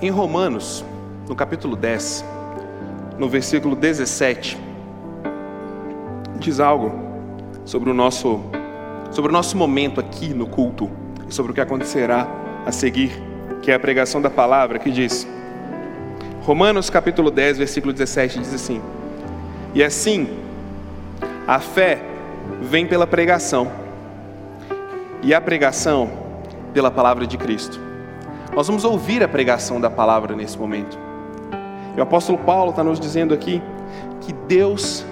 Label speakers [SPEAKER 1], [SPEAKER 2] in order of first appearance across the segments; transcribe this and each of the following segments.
[SPEAKER 1] Em Romanos, no capítulo 10, no versículo 17, diz algo sobre o nosso sobre o nosso momento aqui no culto e sobre o que acontecerá a seguir, que é a pregação da palavra, que diz: Romanos capítulo 10, versículo 17 diz assim: E assim, a fé vem pela pregação, e a pregação pela palavra de Cristo. Nós vamos ouvir a pregação da palavra nesse momento. E o apóstolo Paulo está nos dizendo aqui que Deus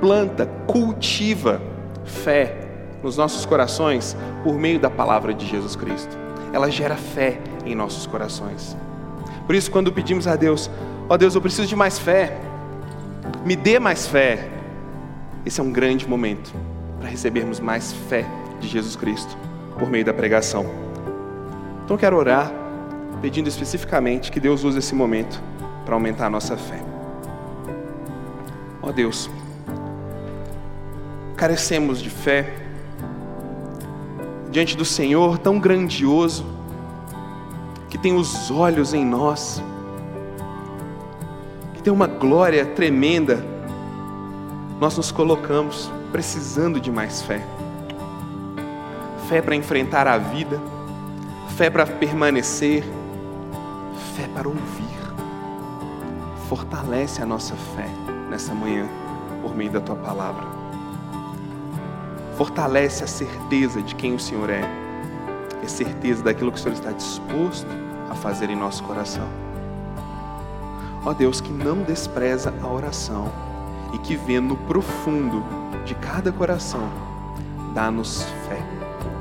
[SPEAKER 1] planta, cultiva fé nos nossos corações por meio da palavra de Jesus Cristo. Ela gera fé em nossos corações. Por isso, quando pedimos a Deus, ó oh Deus, eu preciso de mais fé, me dê mais fé, esse é um grande momento para recebermos mais fé de Jesus Cristo por meio da pregação. Então, quero orar pedindo especificamente que Deus use esse momento para aumentar a nossa fé. Ó oh Deus, carecemos de fé diante do Senhor tão grandioso, que tem os olhos em nós, que tem uma glória tremenda, nós nos colocamos precisando de mais fé. Fé para enfrentar a vida, fé para permanecer, fé para ouvir. Fortalece a nossa fé nessa manhã por meio da tua palavra. Fortalece a certeza de quem o Senhor é, a certeza daquilo que o Senhor está disposto a fazer em nosso coração. Ó Deus, que não despreza a oração e que vê no profundo de cada coração, dá-nos fé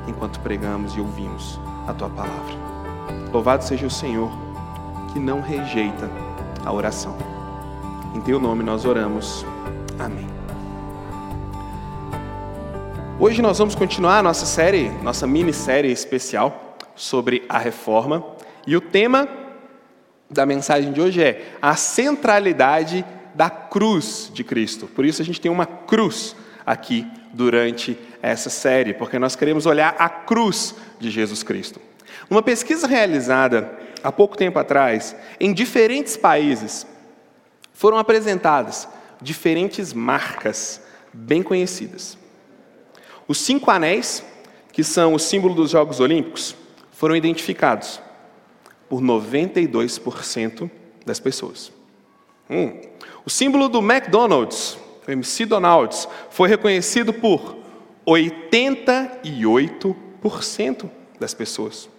[SPEAKER 1] enquanto pregamos e ouvimos a tua palavra. Louvado seja o Senhor, que não rejeita a oração. Em teu nome nós oramos. Amém. Hoje nós vamos continuar nossa série, nossa minissérie especial sobre a reforma e o tema da mensagem de hoje é a centralidade da cruz de Cristo. Por isso a gente tem uma cruz aqui durante essa série, porque nós queremos olhar a cruz de Jesus Cristo. Uma pesquisa realizada há pouco tempo atrás, em diferentes países, foram apresentadas diferentes marcas bem conhecidas. Os cinco anéis, que são o símbolo dos Jogos Olímpicos, foram identificados por 92% das pessoas. Hum. O símbolo do McDonald's, o MC Donald's, foi reconhecido por 88% das pessoas.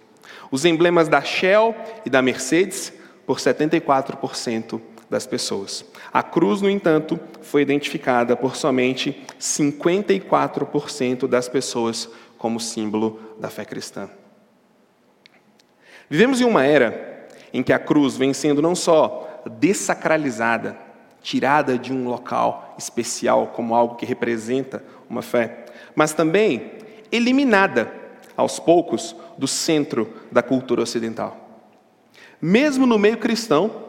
[SPEAKER 1] Os emblemas da Shell e da Mercedes, por 74% das pessoas. A cruz, no entanto, foi identificada por somente 54% das pessoas como símbolo da fé cristã. Vivemos em uma era em que a cruz vem sendo não só dessacralizada, tirada de um local especial como algo que representa uma fé, mas também eliminada aos poucos do centro da cultura ocidental. Mesmo no meio cristão,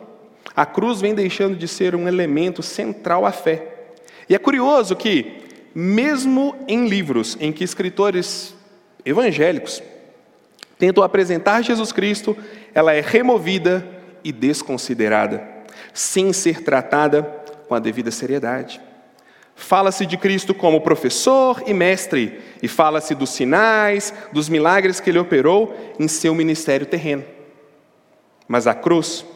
[SPEAKER 1] a cruz vem deixando de ser um elemento central à fé. E é curioso que, mesmo em livros em que escritores evangélicos tentam apresentar Jesus Cristo, ela é removida e desconsiderada, sem ser tratada com a devida seriedade. Fala-se de Cristo como professor e mestre, e fala-se dos sinais, dos milagres que ele operou em seu ministério terreno. Mas a cruz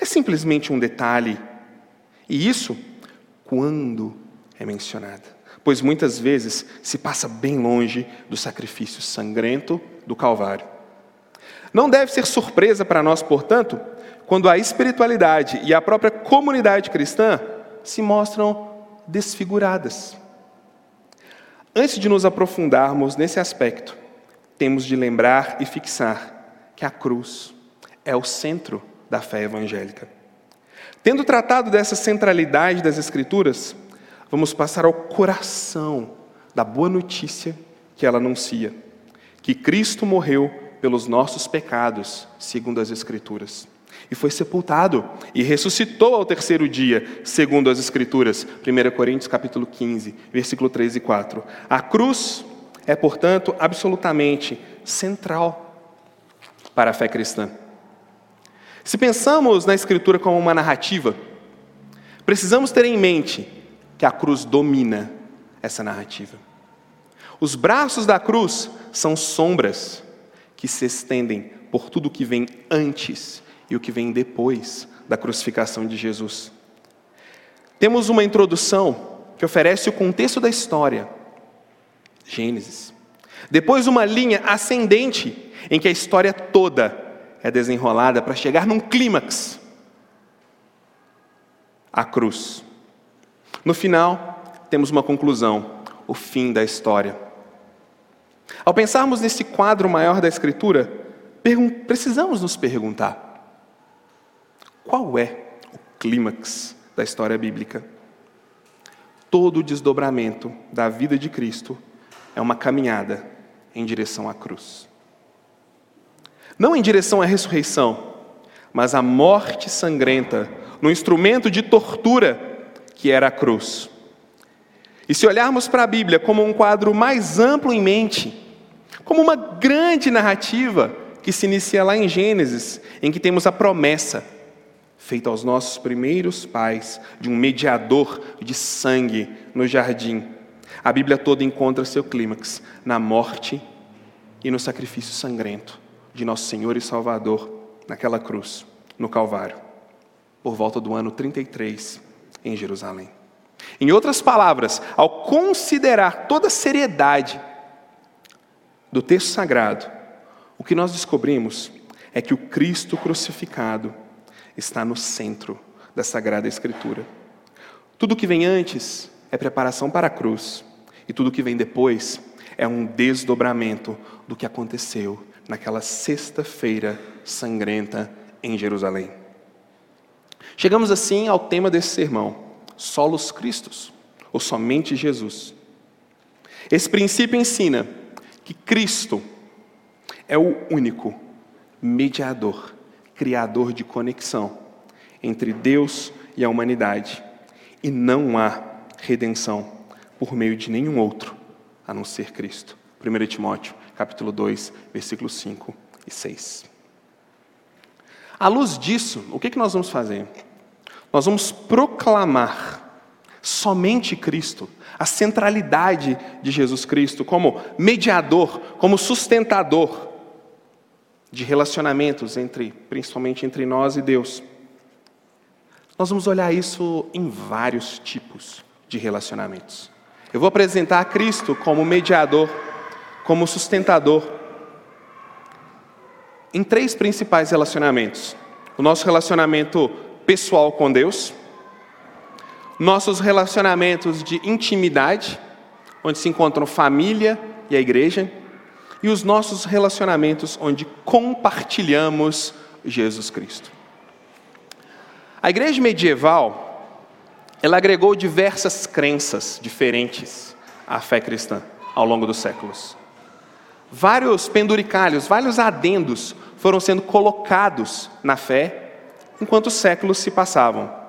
[SPEAKER 1] é simplesmente um detalhe, e isso quando é mencionada pois muitas vezes se passa bem longe do sacrifício sangrento do Calvário. Não deve ser surpresa para nós, portanto, quando a espiritualidade e a própria comunidade cristã se mostram desfiguradas. Antes de nos aprofundarmos nesse aspecto, temos de lembrar e fixar que a cruz é o centro da fé evangélica. Tendo tratado dessa centralidade das Escrituras, vamos passar ao coração da boa notícia que ela anuncia: que Cristo morreu pelos nossos pecados, segundo as Escrituras. E foi sepultado e ressuscitou ao terceiro dia, segundo as Escrituras. 1 Coríntios capítulo 15, versículo 3 e 4. A cruz é, portanto, absolutamente central para a fé cristã. Se pensamos na Escritura como uma narrativa, precisamos ter em mente que a cruz domina essa narrativa. Os braços da cruz são sombras que se estendem por tudo que vem antes e o que vem depois da crucificação de Jesus. Temos uma introdução que oferece o contexto da história, Gênesis. Depois, uma linha ascendente em que a história toda é desenrolada para chegar num clímax a cruz. No final, temos uma conclusão, o fim da história. Ao pensarmos nesse quadro maior da Escritura, precisamos nos perguntar: qual é o clímax da história bíblica? Todo o desdobramento da vida de Cristo é uma caminhada em direção à cruz. Não em direção à ressurreição, mas à morte sangrenta, no instrumento de tortura que era a cruz. E se olharmos para a Bíblia como um quadro mais amplo em mente, como uma grande narrativa que se inicia lá em Gênesis, em que temos a promessa feita aos nossos primeiros pais de um mediador de sangue no jardim. A Bíblia toda encontra seu clímax na morte e no sacrifício sangrento de nosso Senhor e Salvador naquela cruz, no Calvário, por volta do ano 33 em Jerusalém. Em outras palavras, ao considerar toda a seriedade do texto sagrado, o que nós descobrimos é que o Cristo crucificado está no centro da Sagrada Escritura. Tudo que vem antes é preparação para a cruz, e tudo que vem depois é um desdobramento do que aconteceu naquela sexta-feira sangrenta em Jerusalém. Chegamos assim ao tema desse sermão, solos Cristos, ou somente Jesus. Esse princípio ensina que Cristo é o único mediador, criador de conexão entre Deus e a humanidade, e não há redenção por meio de nenhum outro a não ser Cristo. 1 Timóteo, capítulo 2, versículos 5 e 6. À luz disso, o que, que nós vamos fazer? Nós vamos proclamar somente Cristo, a centralidade de Jesus Cristo como mediador, como sustentador de relacionamentos entre, principalmente entre nós e Deus. Nós vamos olhar isso em vários tipos de relacionamentos. Eu vou apresentar Cristo como mediador, como sustentador em três principais relacionamentos: o nosso relacionamento pessoal com Deus, nossos relacionamentos de intimidade, onde se encontram família e a igreja, e os nossos relacionamentos onde compartilhamos Jesus Cristo. A igreja medieval, ela agregou diversas crenças diferentes à fé cristã ao longo dos séculos. Vários penduricalhos, vários adendos foram sendo colocados na fé enquanto os séculos se passavam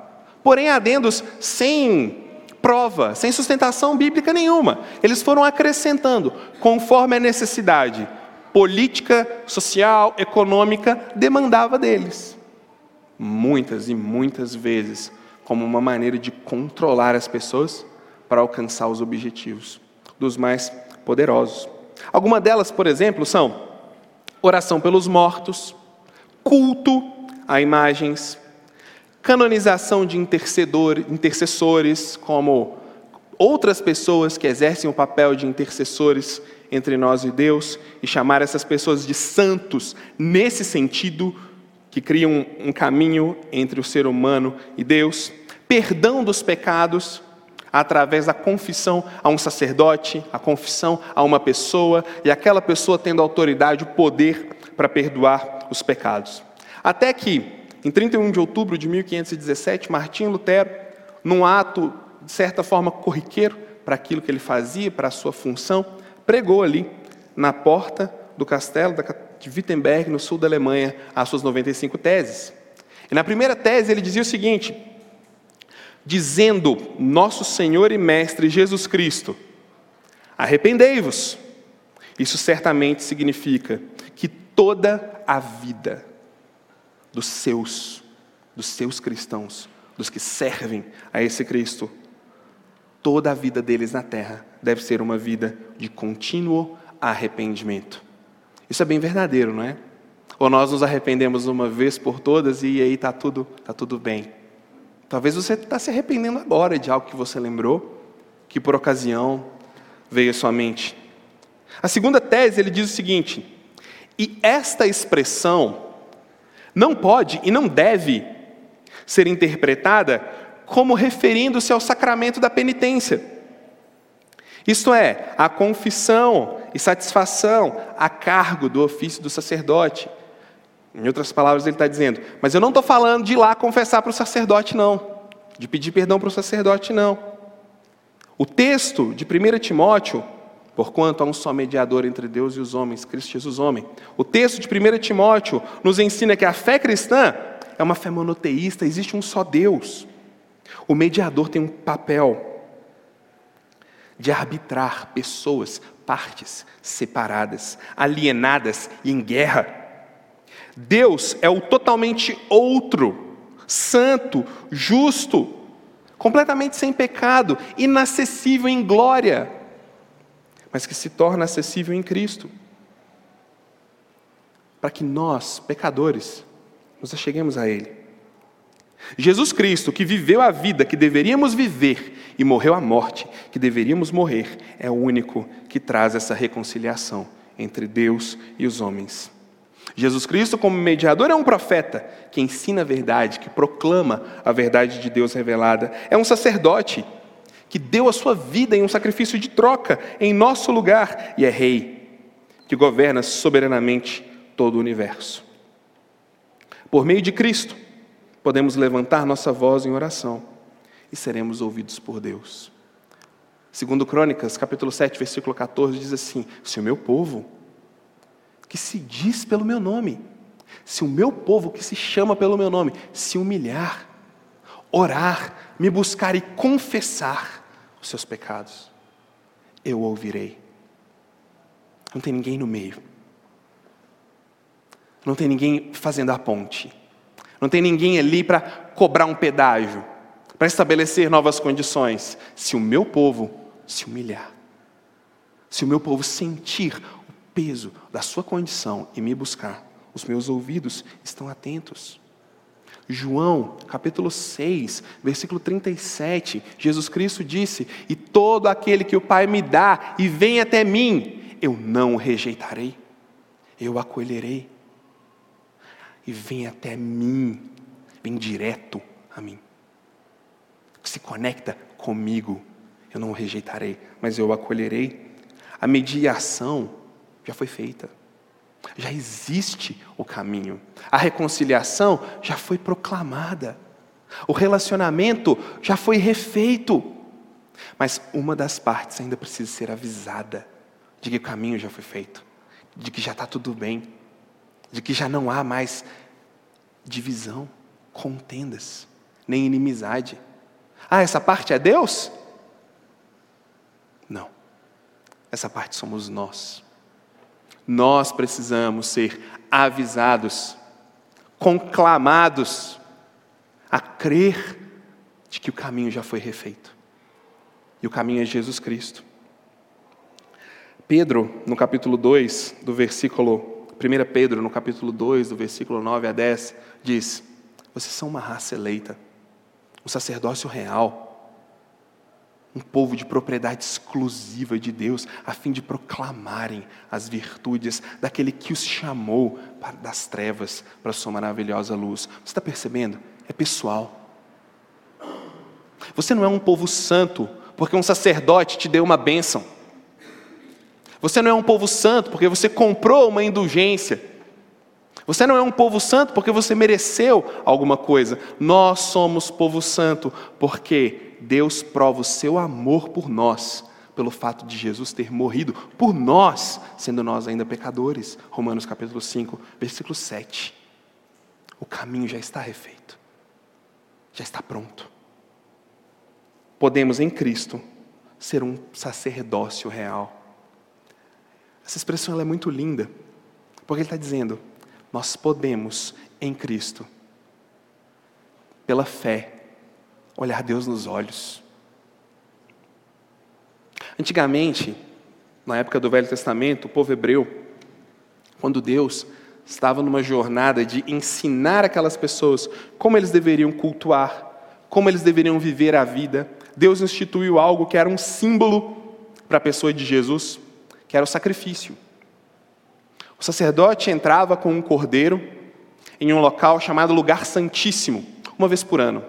[SPEAKER 1] porém adendos sem prova, sem sustentação bíblica nenhuma. Eles foram acrescentando conforme a necessidade política, social, econômica demandava deles. Muitas e muitas vezes como uma maneira de controlar as pessoas para alcançar os objetivos dos mais poderosos. Algumas delas, por exemplo, são oração pelos mortos, culto a imagens, canonização de intercessores, como outras pessoas que exercem o papel de intercessores entre nós e Deus, e chamar essas pessoas de santos, nesse sentido, que criam um caminho entre o ser humano e Deus, perdão dos pecados, através da confissão a um sacerdote, a confissão a uma pessoa, e aquela pessoa tendo autoridade, o poder para perdoar os pecados. Até que em 31 de outubro de 1517, Martinho Lutero, num ato, de certa forma, corriqueiro para aquilo que ele fazia, para a sua função, pregou ali, na porta do castelo de Wittenberg, no sul da Alemanha, as suas 95 teses. E na primeira tese ele dizia o seguinte: dizendo, Nosso Senhor e Mestre Jesus Cristo, arrependei-vos. Isso certamente significa que toda a vida dos seus, dos seus cristãos, dos que servem a esse Cristo, toda a vida deles na terra deve ser uma vida de contínuo arrependimento. Isso é bem verdadeiro, não é? Ou nós nos arrependemos uma vez por todas e aí está tudo, tá tudo bem. Talvez você está se arrependendo agora de algo que você lembrou, que por ocasião veio à sua mente. A segunda tese, ele diz o seguinte: e esta expressão não pode e não deve ser interpretada como referindo-se ao sacramento da penitência. Isto é, a confissão e satisfação a cargo do ofício do sacerdote. Em outras palavras, ele está dizendo, mas eu não estou falando de ir lá confessar para o sacerdote, não. De pedir perdão para o sacerdote, não. O texto de 1 Timóteo, porquanto há um só mediador entre Deus e os homens, Cristo Jesus homem. O texto de 1 Timóteo nos ensina que a fé cristã é uma fé monoteísta, existe um só Deus. O mediador tem um papel de arbitrar pessoas, partes separadas, alienadas e em guerra. Deus é o totalmente outro, santo, justo, completamente sem pecado, inacessível em glória, mas que se torna acessível em Cristo. Para que nós, pecadores, nos acheguemos a Ele. Jesus Cristo, que viveu a vida que deveríamos viver e morreu a morte que deveríamos morrer, é o único que traz essa reconciliação entre Deus e os homens. Jesus Cristo, como mediador, é um profeta que ensina a verdade, que proclama a verdade de Deus revelada. É um sacerdote que deu a sua vida em um sacrifício de troca em nosso lugar e é rei que governa soberanamente todo o universo. Por meio de Cristo, podemos levantar nossa voz em oração e seremos ouvidos por Deus. Segundo Crônicas, capítulo 7, versículo 14, diz assim: Se o meu povo, que se diz pelo meu nome, se o meu povo que se chama pelo meu nome, se humilhar, orar, me buscar e confessar os seus pecados, eu ouvirei. Não tem ninguém no meio. Não tem ninguém fazendo a ponte. Não tem ninguém ali para cobrar um pedágio, para estabelecer novas condições. Se o meu povo se humilhar, se o meu povo sentir o peso da sua condição e me buscar, os meus ouvidos estão atentos. João, capítulo 6, versículo 37, Jesus Cristo disse: E todo aquele que o Pai me dá e vem até mim, eu não o rejeitarei, eu o acolherei e vem até mim, vem direto a mim. Se conecta comigo, eu não o rejeitarei, mas eu o acolherei. A mediação já foi feita. Já existe o caminho. A reconciliação já foi proclamada. O relacionamento já foi refeito. Mas uma das partes ainda precisa ser avisada de que o caminho já foi feito, de que já está tudo bem, de que já não há mais divisão, contendas, nem inimizade. Ah, essa parte é Deus? Não. Essa parte somos nós. Nós precisamos ser avisados, conclamados a crer de que o caminho já foi refeito. E o caminho é Jesus Cristo. Pedro, no capítulo 2, do versículo 1 Pedro, no capítulo 2, do versículo 9 a 10, diz: Vocês são uma raça eleita, um sacerdócio real, um povo de propriedade exclusiva de Deus, a fim de proclamarem as virtudes daquele que os chamou das trevas para a sua maravilhosa luz. Você está percebendo? É pessoal. Você não é um povo santo porque um sacerdote te deu uma bênção. Você não é um povo santo porque você comprou uma indulgência. Você não é um povo santo porque você mereceu alguma coisa. Nós somos povo santo porque Deus prova o seu amor por nós, pelo fato de Jesus ter morrido por nós, sendo nós ainda pecadores. Romanos capítulo 5, versículo 7. O caminho já está refeito, já está pronto. Podemos em Cristo ser um sacerdócio real essa expressão é muito linda, porque ele está dizendo: Nós podemos, em Cristo, pela fé, olhar Deus nos olhos. Antigamente, na época do Velho Testamento, o povo hebreu, quando Deus estava numa jornada de ensinar aquelas pessoas como eles deveriam cultuar, como eles deveriam viver a vida, Deus instituiu algo que era um símbolo para a pessoa de Jesus, que era o sacrifício. O sacerdote entrava com um cordeiro em um local chamado Lugar Santíssimo, uma vez por ano.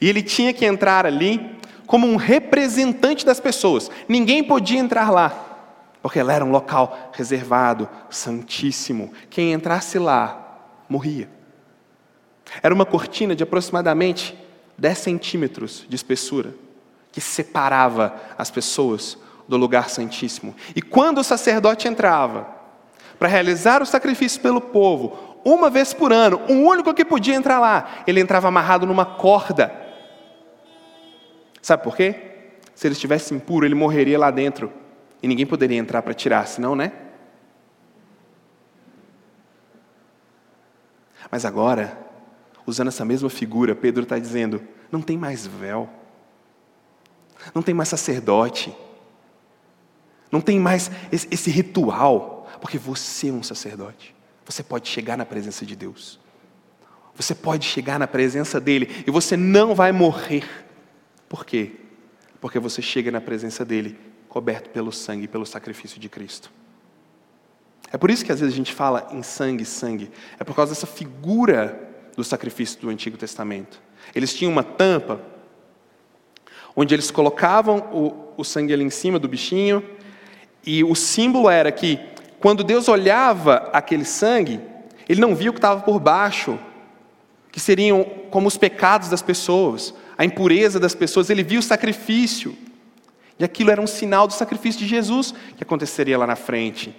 [SPEAKER 1] E ele tinha que entrar ali como um representante das pessoas. Ninguém podia entrar lá, porque era um local reservado, santíssimo. Quem entrasse lá morria. Era uma cortina de aproximadamente 10 centímetros de espessura, que separava as pessoas do lugar santíssimo. E quando o sacerdote entrava para realizar o sacrifício pelo povo, uma vez por ano, o único que podia entrar lá, ele entrava amarrado numa corda. Sabe por quê? Se ele estivesse impuro, ele morreria lá dentro. E ninguém poderia entrar para tirar, senão, né? Mas agora, usando essa mesma figura, Pedro está dizendo: não tem mais véu, não tem mais sacerdote, não tem mais esse, esse ritual, porque você é um sacerdote. Você pode chegar na presença de Deus. Você pode chegar na presença dele e você não vai morrer. Por quê? Porque você chega na presença dele coberto pelo sangue e pelo sacrifício de Cristo. É por isso que às vezes a gente fala em sangue, sangue. É por causa dessa figura do sacrifício do Antigo Testamento. Eles tinham uma tampa onde eles colocavam o, o sangue ali em cima do bichinho e o símbolo era que quando Deus olhava aquele sangue, ele não via o que estava por baixo, que seriam como os pecados das pessoas, a impureza das pessoas, ele via o sacrifício. E aquilo era um sinal do sacrifício de Jesus que aconteceria lá na frente.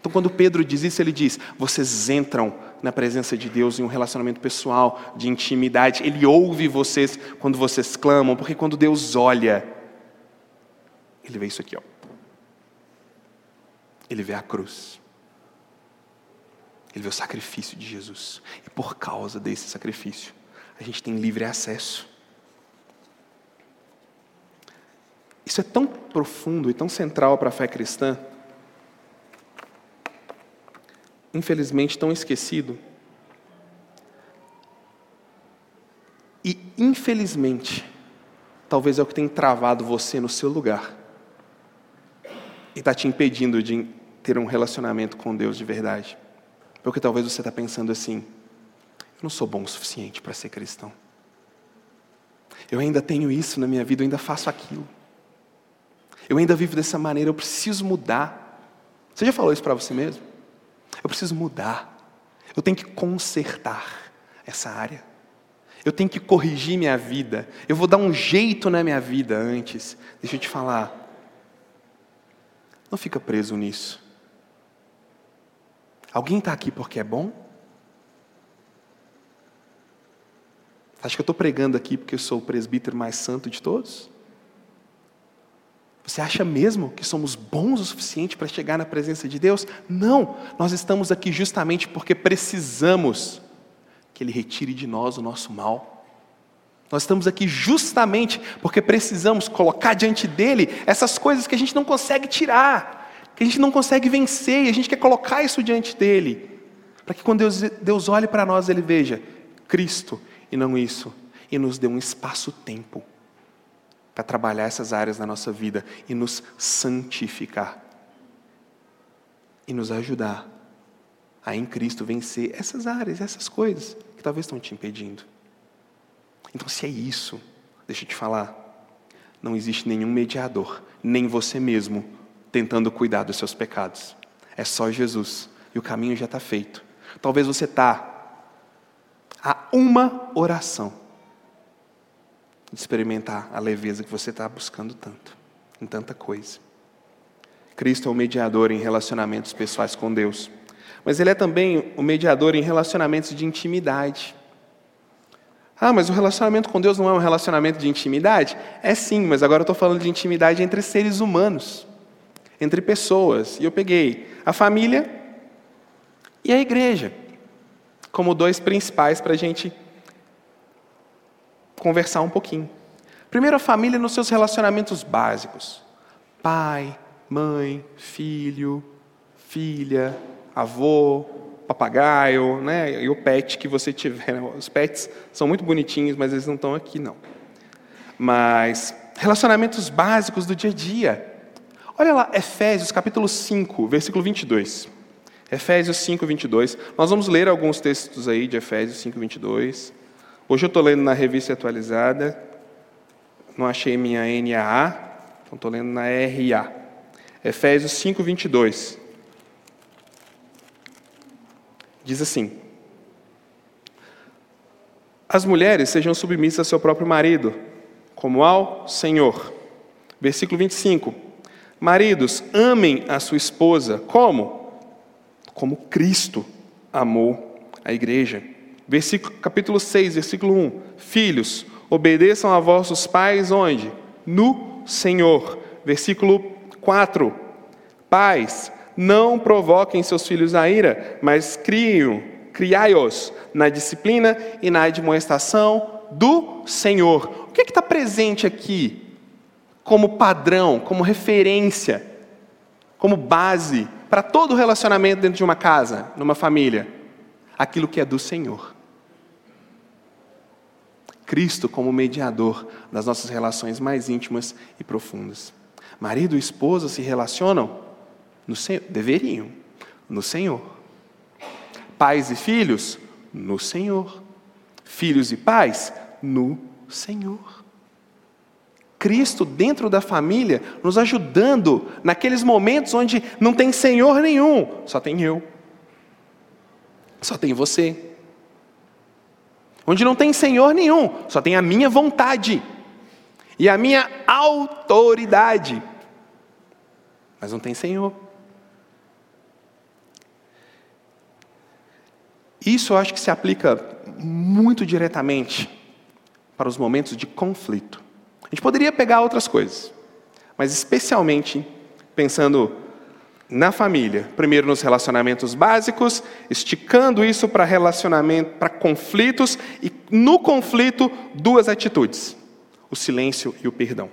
[SPEAKER 1] Então, quando Pedro diz isso, ele diz: vocês entram na presença de Deus em um relacionamento pessoal, de intimidade. Ele ouve vocês quando vocês clamam, porque quando Deus olha, ele vê isso aqui, ó. Ele vê a cruz. Ele vê o sacrifício de Jesus. E por causa desse sacrifício, a gente tem livre acesso. Isso é tão profundo e tão central para a fé cristã, infelizmente tão esquecido. E infelizmente, talvez é o que tem travado você no seu lugar e está te impedindo de ter um relacionamento com Deus de verdade. Porque talvez você está pensando assim: eu não sou bom o suficiente para ser cristão. Eu ainda tenho isso na minha vida, eu ainda faço aquilo. Eu ainda vivo dessa maneira, eu preciso mudar. Você já falou isso para você mesmo? Eu preciso mudar. Eu tenho que consertar essa área. Eu tenho que corrigir minha vida. Eu vou dar um jeito na minha vida antes. Deixa eu te falar. Não fica preso nisso. Alguém está aqui porque é bom? Acho que eu estou pregando aqui porque eu sou o presbítero mais santo de todos? Você acha mesmo que somos bons o suficiente para chegar na presença de Deus? Não, nós estamos aqui justamente porque precisamos que Ele retire de nós o nosso mal. Nós estamos aqui justamente porque precisamos colocar diante dele essas coisas que a gente não consegue tirar, que a gente não consegue vencer, e a gente quer colocar isso diante dele, para que quando Deus, Deus olhe para nós, ele veja Cristo e não isso, e nos dê um espaço-tempo para trabalhar essas áreas da nossa vida e nos santificar. E nos ajudar a em Cristo vencer essas áreas, essas coisas que talvez estão te impedindo. Então, se é isso, deixa eu te falar, não existe nenhum mediador, nem você mesmo, tentando cuidar dos seus pecados. É só Jesus e o caminho já está feito. Talvez você está a uma oração de experimentar a leveza que você está buscando tanto, em tanta coisa. Cristo é o mediador em relacionamentos pessoais com Deus, mas Ele é também o mediador em relacionamentos de intimidade. Ah, mas o relacionamento com Deus não é um relacionamento de intimidade? É sim, mas agora eu estou falando de intimidade entre seres humanos, entre pessoas. E eu peguei a família e a igreja, como dois principais para a gente conversar um pouquinho. Primeiro, a família nos seus relacionamentos básicos: pai, mãe, filho, filha, avô, papagaio, né? E o pet que você tiver. Os pets são muito bonitinhos, mas eles não estão aqui, não. Mas relacionamentos básicos do dia a dia. Olha lá, Efésios capítulo 5, versículo 22. Efésios 5, 22. Nós vamos ler alguns textos aí de Efésios 5, 22. Hoje eu estou lendo na revista atualizada. Não achei minha NAA, então estou lendo na RA. Efésios 5, 22. Diz assim: As mulheres sejam submissas ao seu próprio marido, como ao Senhor. Versículo 25. Maridos, amem a sua esposa, como? Como Cristo amou a igreja. Versículo, capítulo 6, versículo 1. Filhos, obedeçam a vossos pais onde? No Senhor. Versículo 4. Pais, não provoquem seus filhos a ira, mas criem, criai-os na disciplina e na admoestação do Senhor. O que é está presente aqui como padrão, como referência, como base para todo relacionamento dentro de uma casa, numa família? Aquilo que é do Senhor. Cristo como mediador das nossas relações mais íntimas e profundas. Marido e esposa se relacionam no Senhor, deveriam, no Senhor. Pais e filhos, no Senhor. Filhos e pais, no Senhor. Cristo dentro da família, nos ajudando naqueles momentos onde não tem Senhor nenhum, só tem eu, só tem você. Onde não tem Senhor nenhum, só tem a minha vontade e a minha autoridade, mas não tem Senhor. Isso eu acho que se aplica muito diretamente para os momentos de conflito. A gente poderia pegar outras coisas, mas especialmente pensando na família, primeiro nos relacionamentos básicos, esticando isso para relacionamento, para conflitos e no conflito duas atitudes: o silêncio e o perdão.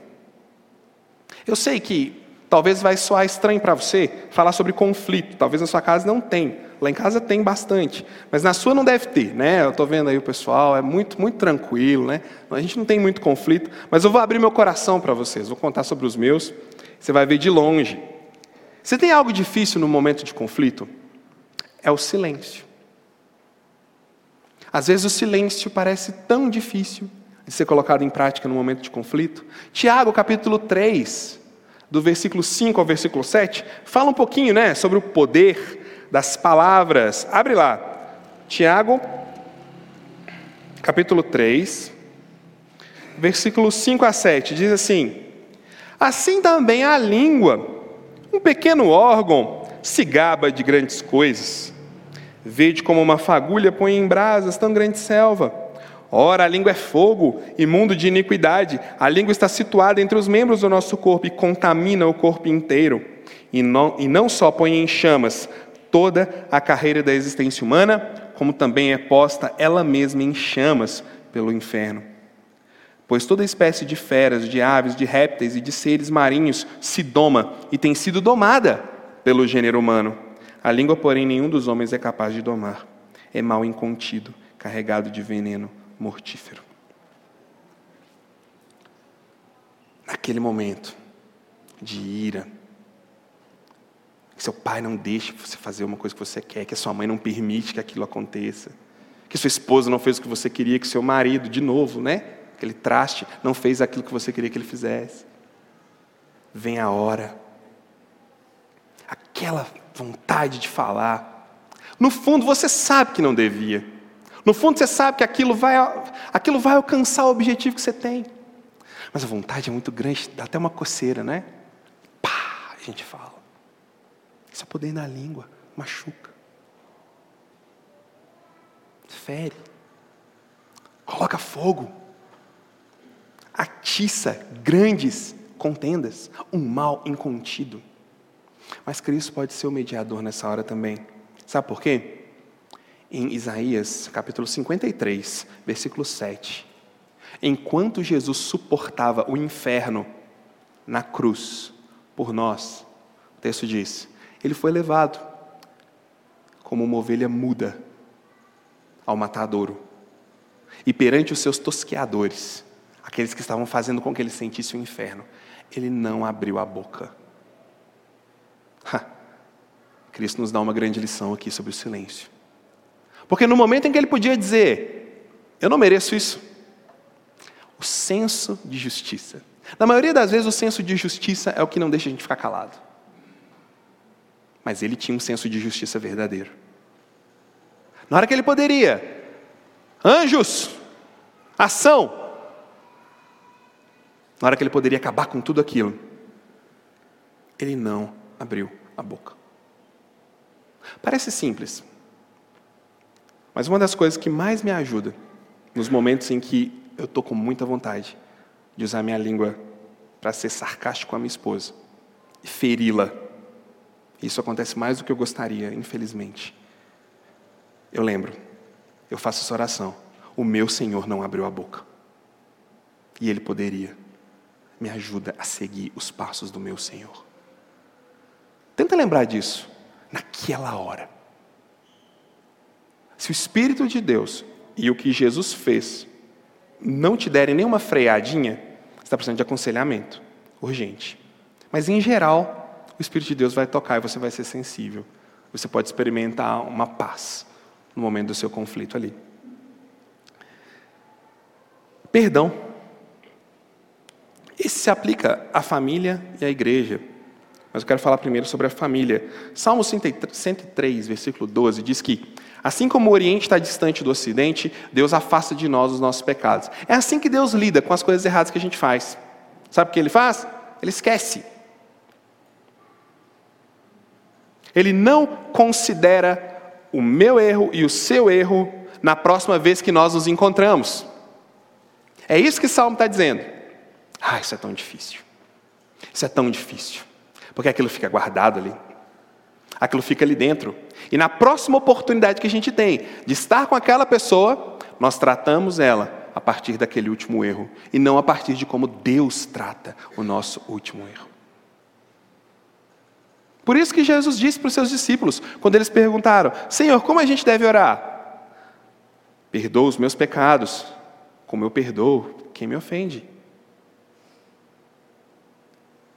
[SPEAKER 1] Eu sei que talvez vai soar estranho para você falar sobre conflito, talvez na sua casa não tem, Lá em casa tem bastante, mas na sua não deve ter, né? Eu estou vendo aí o pessoal, é muito, muito tranquilo, né? A gente não tem muito conflito, mas eu vou abrir meu coração para vocês, vou contar sobre os meus, você vai ver de longe. Você tem algo difícil no momento de conflito? É o silêncio. Às vezes o silêncio parece tão difícil de ser colocado em prática no momento de conflito. Tiago, capítulo 3, do versículo 5 ao versículo 7, fala um pouquinho né, sobre o poder das palavras. Abre lá. Tiago, capítulo 3, versículos 5 a 7, diz assim: Assim também a língua, um pequeno órgão, se gaba de grandes coisas. Vede como uma fagulha põe em brasas tão grande selva. Ora, a língua é fogo, imundo de iniquidade. A língua está situada entre os membros do nosso corpo e contamina o corpo inteiro. E não, e não só põe em chamas, toda a carreira da existência humana, como também é posta ela mesma em chamas pelo inferno. Pois toda espécie de feras, de aves, de répteis e de seres marinhos se doma e tem sido domada pelo gênero humano. A língua, porém, nenhum dos homens é capaz de domar. É mal incontido, carregado de veneno mortífero. Naquele momento de ira, que seu pai não deixe você fazer uma coisa que você quer, que a sua mãe não permite que aquilo aconteça, que sua esposa não fez o que você queria, que seu marido, de novo, né? Aquele traste, não fez aquilo que você queria que ele fizesse. Vem a hora, aquela vontade de falar. No fundo, você sabe que não devia. No fundo, você sabe que aquilo vai, aquilo vai alcançar o objetivo que você tem. Mas a vontade é muito grande, dá até uma coceira, né? Pá, a gente fala. Esse poder na língua machuca. Fere. Coloca fogo. Atiça grandes contendas. Um mal incontido. Mas Cristo pode ser o mediador nessa hora também. Sabe por quê? em Isaías, capítulo 53, versículo 7. Enquanto Jesus suportava o inferno na cruz por nós, o texto diz: Ele foi levado como uma ovelha muda ao matadouro. E perante os seus tosqueadores, aqueles que estavam fazendo com que ele sentisse o inferno, ele não abriu a boca. Ha. Cristo nos dá uma grande lição aqui sobre o silêncio. Porque no momento em que ele podia dizer, eu não mereço isso, o senso de justiça. Na maioria das vezes, o senso de justiça é o que não deixa a gente ficar calado. Mas ele tinha um senso de justiça verdadeiro. Na hora que ele poderia, anjos, ação. Na hora que ele poderia acabar com tudo aquilo, ele não abriu a boca. Parece simples, mas uma das coisas que mais me ajuda nos momentos em que eu estou com muita vontade de usar minha língua para ser sarcástico com a minha esposa e feri-la. Isso acontece mais do que eu gostaria, infelizmente. Eu lembro, eu faço essa oração. O meu Senhor não abriu a boca. E Ele poderia. Me ajuda a seguir os passos do meu Senhor. Tenta lembrar disso naquela hora. Se o Espírito de Deus e o que Jesus fez não te derem nenhuma freadinha, você está precisando de aconselhamento urgente. Mas, em geral, o Espírito de Deus vai tocar e você vai ser sensível. Você pode experimentar uma paz no momento do seu conflito ali. Perdão. Esse se aplica à família e à igreja. Mas eu quero falar primeiro sobre a família. Salmo 103, versículo 12, diz que, assim como o Oriente está distante do Ocidente, Deus afasta de nós os nossos pecados. É assim que Deus lida com as coisas erradas que a gente faz. Sabe o que ele faz? Ele esquece. Ele não considera o meu erro e o seu erro na próxima vez que nós nos encontramos. É isso que o Salmo está dizendo. Ah, isso é tão difícil. Isso é tão difícil. Porque aquilo fica guardado ali. Aquilo fica ali dentro. E na próxima oportunidade que a gente tem de estar com aquela pessoa, nós tratamos ela a partir daquele último erro. E não a partir de como Deus trata o nosso último erro. Por isso que Jesus disse para os seus discípulos, quando eles perguntaram: Senhor, como a gente deve orar? Perdoa os meus pecados, como eu perdoo quem me ofende.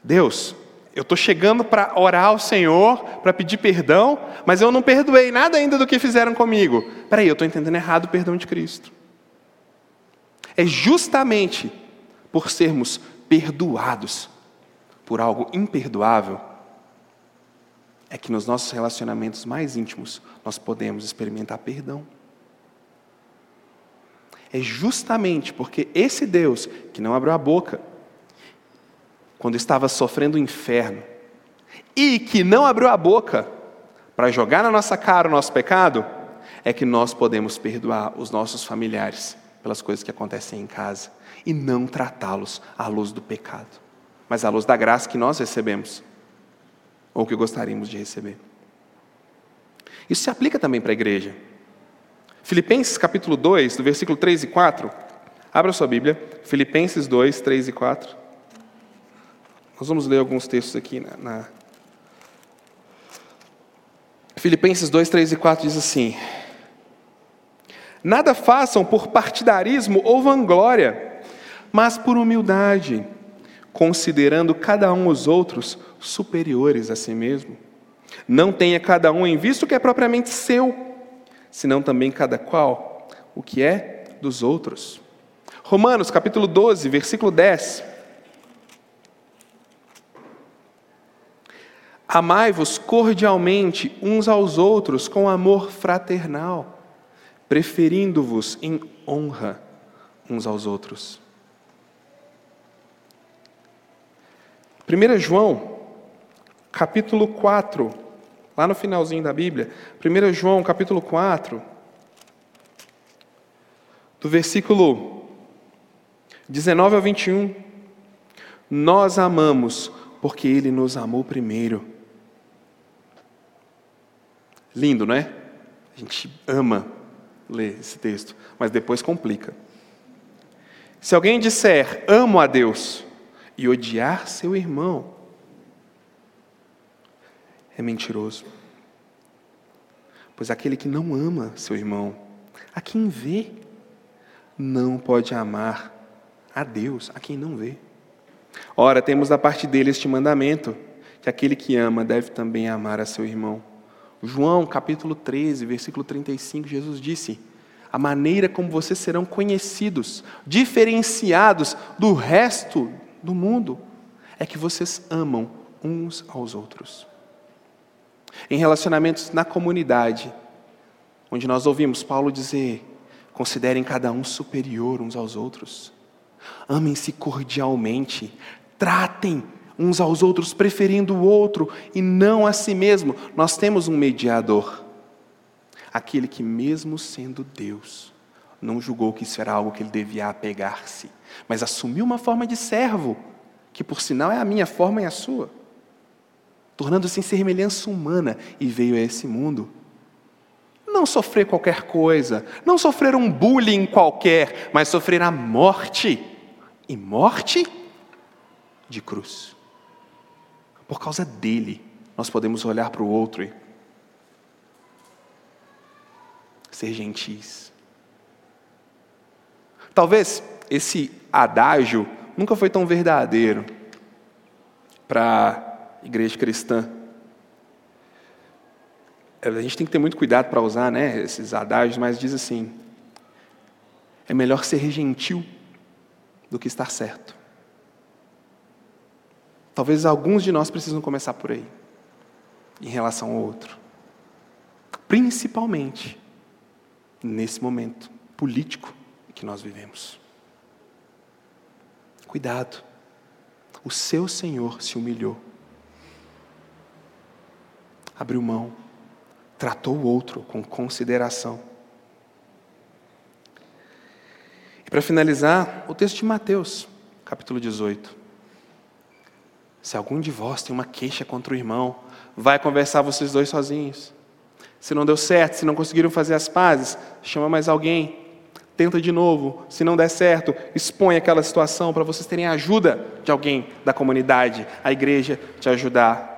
[SPEAKER 1] Deus, eu estou chegando para orar ao Senhor, para pedir perdão, mas eu não perdoei nada ainda do que fizeram comigo. Peraí, eu estou entendendo errado o perdão de Cristo. É justamente por sermos perdoados por algo imperdoável é que nos nossos relacionamentos mais íntimos nós podemos experimentar perdão. É justamente porque esse Deus que não abriu a boca, quando estava sofrendo o inferno, e que não abriu a boca para jogar na nossa cara o nosso pecado, é que nós podemos perdoar os nossos familiares pelas coisas que acontecem em casa e não tratá-los à luz do pecado, mas à luz da graça que nós recebemos ou que gostaríamos de receber. Isso se aplica também para a igreja. Filipenses capítulo 2, do versículo 3 e 4. Abra sua Bíblia, Filipenses 2, 3 e 4. Nós vamos ler alguns textos aqui na, na... Filipenses 2, 3 e 4 diz assim: Nada façam por partidarismo ou vanglória, mas por humildade, considerando cada um os outros superiores a si mesmo. Não tenha cada um em vista o que é propriamente seu, senão também cada qual o que é dos outros. Romanos capítulo 12, versículo 10. Amai-vos cordialmente uns aos outros com amor fraternal, preferindo-vos em honra uns aos outros. 1 João, capítulo 4, lá no finalzinho da Bíblia, 1 João, capítulo 4, do versículo 19 ao 21. Nós amamos porque Ele nos amou primeiro. Lindo, não é? A gente ama ler esse texto, mas depois complica. Se alguém disser amo a Deus e odiar seu irmão, é mentiroso. Pois aquele que não ama seu irmão, a quem vê, não pode amar a Deus, a quem não vê. Ora, temos da parte dele este mandamento, que aquele que ama deve também amar a seu irmão. João, capítulo 13, versículo 35, Jesus disse: A maneira como vocês serão conhecidos, diferenciados do resto do mundo, é que vocês amam uns aos outros. Em relacionamentos na comunidade, onde nós ouvimos Paulo dizer: considerem cada um superior uns aos outros, amem-se cordialmente, tratem uns aos outros preferindo o outro e não a si mesmo. Nós temos um mediador, aquele que, mesmo sendo Deus, não julgou que isso era algo que ele devia apegar-se, mas assumiu uma forma de servo, que por sinal é a minha forma e a sua tornando-se em semelhança humana, e veio a esse mundo. Não sofrer qualquer coisa, não sofrer um bullying qualquer, mas sofrer a morte, e morte de cruz. Por causa dele, nós podemos olhar para o outro e ser gentis. Talvez esse adágio nunca foi tão verdadeiro para igreja cristã. É, a gente tem que ter muito cuidado para usar né, esses adágios, mas diz assim: é melhor ser gentil do que estar certo. Talvez alguns de nós precisam começar por aí, em relação ao outro. Principalmente nesse momento político nós vivemos. Cuidado. O seu Senhor se humilhou abriu mão, tratou o outro com consideração. E para finalizar, o texto de Mateus, capítulo 18. Se algum de vós tem uma queixa contra o irmão, vai conversar vocês dois sozinhos. Se não deu certo, se não conseguiram fazer as pazes, chama mais alguém. Tenta de novo. Se não der certo, expõe aquela situação para vocês terem a ajuda de alguém da comunidade, a igreja te ajudar.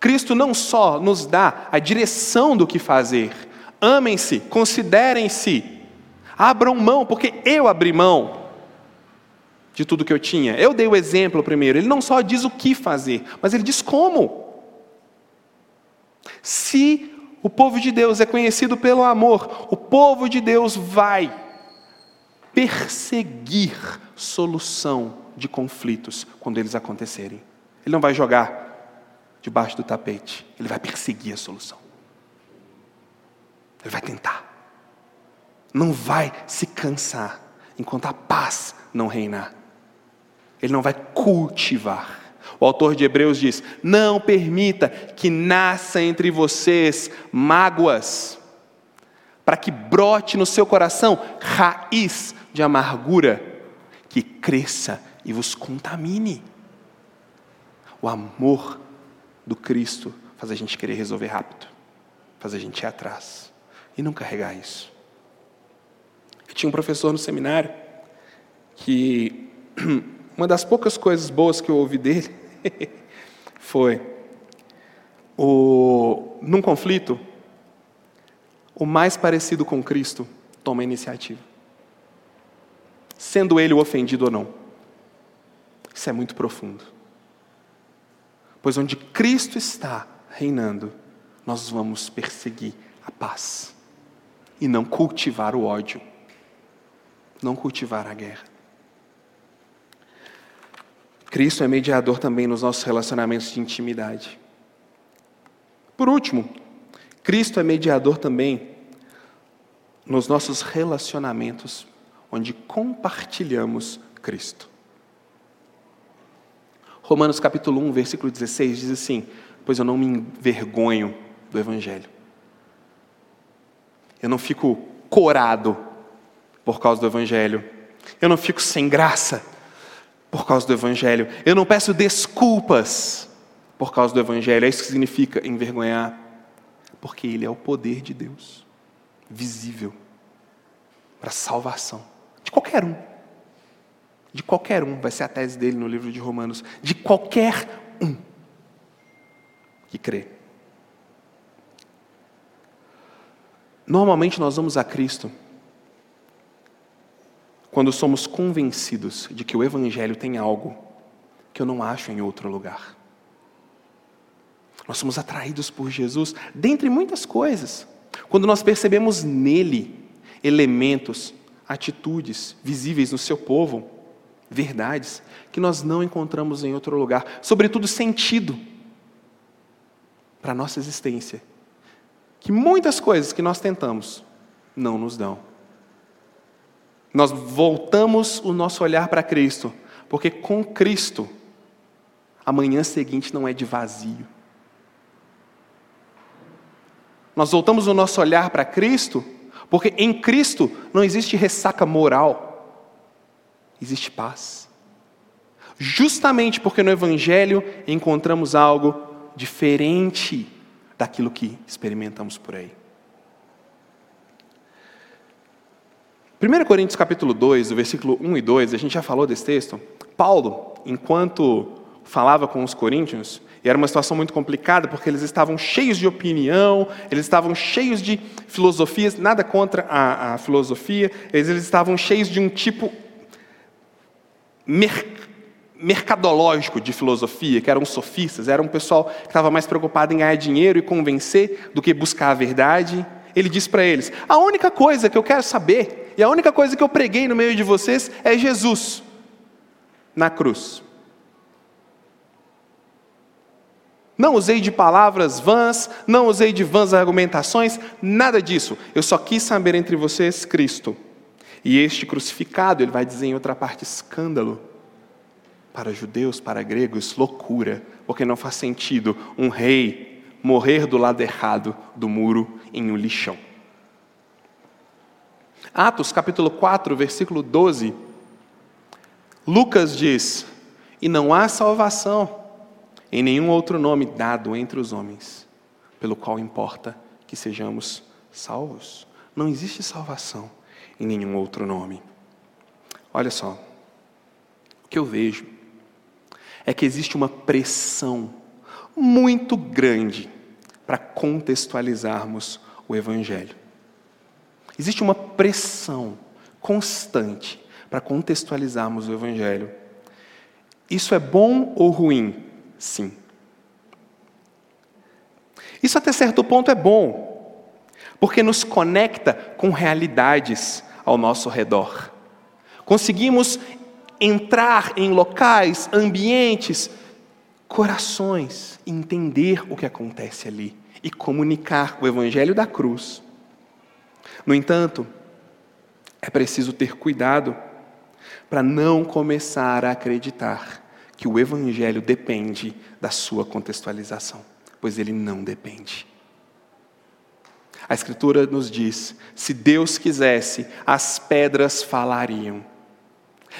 [SPEAKER 1] Cristo não só nos dá a direção do que fazer, amem-se, considerem-se, abram mão, porque eu abri mão de tudo que eu tinha. Eu dei o exemplo primeiro. Ele não só diz o que fazer, mas ele diz como. Se o povo de Deus é conhecido pelo amor, o povo de Deus vai perseguir solução de conflitos quando eles acontecerem. Ele não vai jogar debaixo do tapete. Ele vai perseguir a solução. Ele vai tentar. Não vai se cansar enquanto a paz não reinar. Ele não vai cultivar. O autor de Hebreus diz: Não permita que nasça entre vocês mágoas, para que brote no seu coração raiz de amargura, que cresça e vos contamine. O amor do Cristo faz a gente querer resolver rápido, faz a gente ir atrás e não carregar isso. Eu tinha um professor no seminário que uma das poucas coisas boas que eu ouvi dele foi o num conflito o mais parecido com Cristo toma a iniciativa. Sendo ele o ofendido ou não. Isso é muito profundo. Pois onde Cristo está reinando, nós vamos perseguir a paz e não cultivar o ódio, não cultivar a guerra. Cristo é mediador também nos nossos relacionamentos de intimidade. Por último, Cristo é mediador também nos nossos relacionamentos onde compartilhamos Cristo. Romanos capítulo 1, versículo 16 diz assim: Pois eu não me envergonho do Evangelho. Eu não fico corado por causa do Evangelho. Eu não fico sem graça por causa do Evangelho. Eu não peço desculpas por causa do Evangelho. É isso que significa envergonhar. Porque ele é o poder de Deus, visível, para salvação de qualquer um. De qualquer um, vai ser a tese dele no livro de Romanos. De qualquer um que crê. Normalmente nós vamos a Cristo quando somos convencidos de que o Evangelho tem algo que eu não acho em outro lugar. Nós somos atraídos por Jesus, dentre muitas coisas, quando nós percebemos nele elementos, atitudes visíveis no seu povo, verdades que nós não encontramos em outro lugar, sobretudo sentido para a nossa existência, que muitas coisas que nós tentamos não nos dão. Nós voltamos o nosso olhar para Cristo, porque com Cristo, a manhã seguinte não é de vazio. Nós voltamos o nosso olhar para Cristo, porque em Cristo não existe ressaca moral, existe paz. Justamente porque no Evangelho encontramos algo diferente daquilo que experimentamos por aí. 1 Coríntios capítulo 2, o versículo 1 e 2, a gente já falou desse texto. Paulo, enquanto falava com os coríntios, e era uma situação muito complicada, porque eles estavam cheios de opinião, eles estavam cheios de filosofias, nada contra a, a filosofia, eles, eles, estavam cheios de um tipo mer, mercadológico de filosofia, que eram sofistas, era um pessoal que estava mais preocupado em ganhar dinheiro e convencer do que buscar a verdade. Ele disse para eles: A única coisa que eu quero saber, e a única coisa que eu preguei no meio de vocês, é Jesus na cruz. Não usei de palavras vãs, não usei de vãs argumentações, nada disso. Eu só quis saber entre vocês Cristo. E este crucificado, ele vai dizer em outra parte, escândalo. Para judeus, para gregos, loucura, porque não faz sentido um rei morrer do lado errado do muro em um lixão. Atos capítulo 4, versículo 12. Lucas diz: E não há salvação em nenhum outro nome dado entre os homens, pelo qual importa que sejamos salvos. Não existe salvação em nenhum outro nome. Olha só, o que eu vejo é que existe uma pressão muito grande para contextualizarmos o Evangelho. Existe uma pressão constante para contextualizarmos o Evangelho. Isso é bom ou ruim? Sim. Isso até certo ponto é bom, porque nos conecta com realidades ao nosso redor. Conseguimos entrar em locais, ambientes, corações, entender o que acontece ali e comunicar o evangelho da cruz. No entanto, é preciso ter cuidado para não começar a acreditar que o Evangelho depende da sua contextualização, pois ele não depende. A Escritura nos diz: se Deus quisesse, as pedras falariam.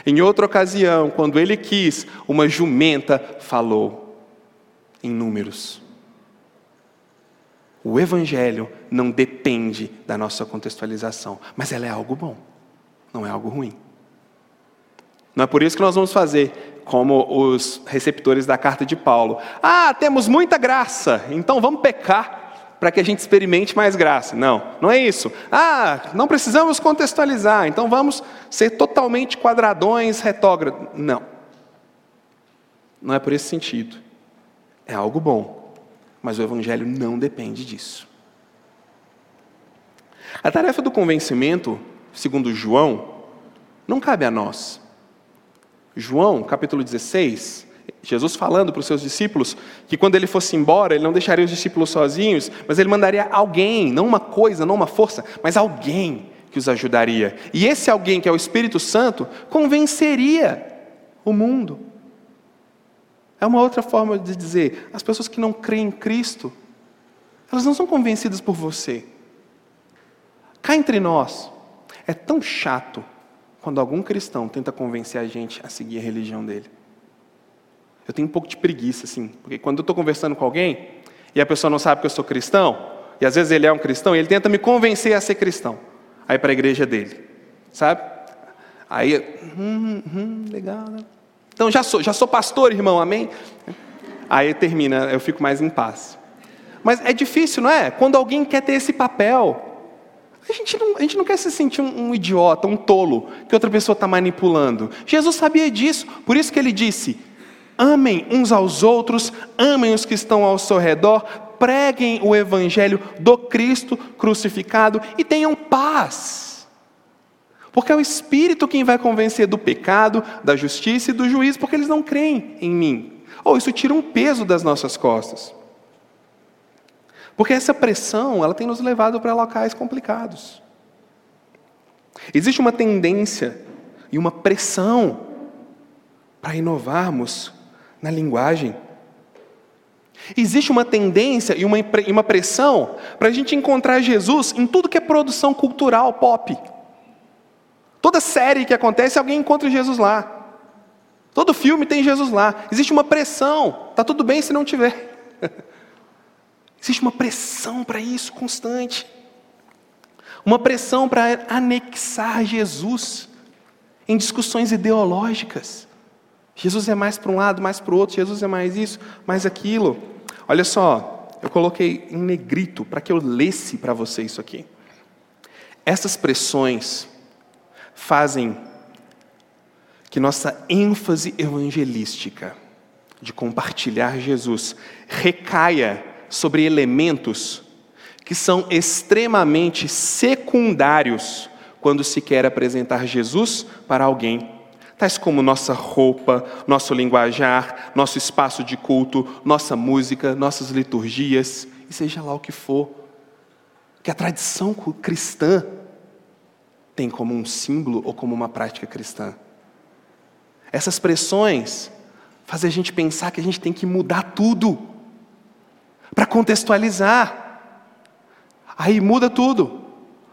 [SPEAKER 1] Em outra ocasião, quando ele quis, uma jumenta falou, em números. O Evangelho não depende da nossa contextualização, mas ela é algo bom, não é algo ruim. Não é por isso que nós vamos fazer como os receptores da carta de Paulo. Ah, temos muita graça, então vamos pecar para que a gente experimente mais graça. Não, não é isso. Ah, não precisamos contextualizar, então vamos ser totalmente quadradões, retógrados. Não. Não é por esse sentido. É algo bom, mas o Evangelho não depende disso. A tarefa do convencimento, segundo João, não cabe a nós. João, capítulo 16, Jesus falando para os seus discípulos que quando ele fosse embora, ele não deixaria os discípulos sozinhos, mas ele mandaria alguém, não uma coisa, não uma força, mas alguém que os ajudaria. E esse alguém, que é o Espírito Santo, convenceria o mundo. É uma outra forma de dizer: as pessoas que não creem em Cristo, elas não são convencidas por você. Cá entre nós, é tão chato quando algum cristão tenta convencer a gente a seguir a religião dele. Eu tenho um pouco de preguiça, assim, porque quando eu estou conversando com alguém e a pessoa não sabe que eu sou cristão, e às vezes ele é um cristão, e ele tenta me convencer a ser cristão. Aí para a igreja dele, sabe? Aí, hum, hum, legal, né? Então já sou, já sou pastor, irmão, amém? Aí termina, eu fico mais em paz. Mas é difícil, não é? Quando alguém quer ter esse papel. A gente não, a gente não quer se sentir um, um idiota, um tolo, que outra pessoa está manipulando. Jesus sabia disso, por isso que ele disse: amem uns aos outros, amem os que estão ao seu redor, preguem o evangelho do Cristo crucificado e tenham paz. Porque é o Espírito quem vai convencer do pecado, da justiça e do juízo, porque eles não creem em mim. Ou isso tira um peso das nossas costas. Porque essa pressão, ela tem nos levado para locais complicados. Existe uma tendência e uma pressão para inovarmos na linguagem. Existe uma tendência e uma, uma pressão para a gente encontrar Jesus em tudo que é produção cultural pop. Toda série que acontece, alguém encontra Jesus lá. Todo filme tem Jesus lá. Existe uma pressão. Tá tudo bem se não tiver. Existe uma pressão para isso constante. Uma pressão para anexar Jesus em discussões ideológicas. Jesus é mais para um lado, mais para o outro, Jesus é mais isso, mais aquilo. Olha só, eu coloquei em negrito para que eu lesse para você isso aqui. Essas pressões fazem. Que nossa ênfase evangelística de compartilhar Jesus recaia sobre elementos que são extremamente secundários quando se quer apresentar Jesus para alguém, tais como nossa roupa, nosso linguajar, nosso espaço de culto, nossa música, nossas liturgias, e seja lá o que for, que a tradição cristã tem como um símbolo ou como uma prática cristã. Essas pressões fazem a gente pensar que a gente tem que mudar tudo para contextualizar. Aí muda tudo.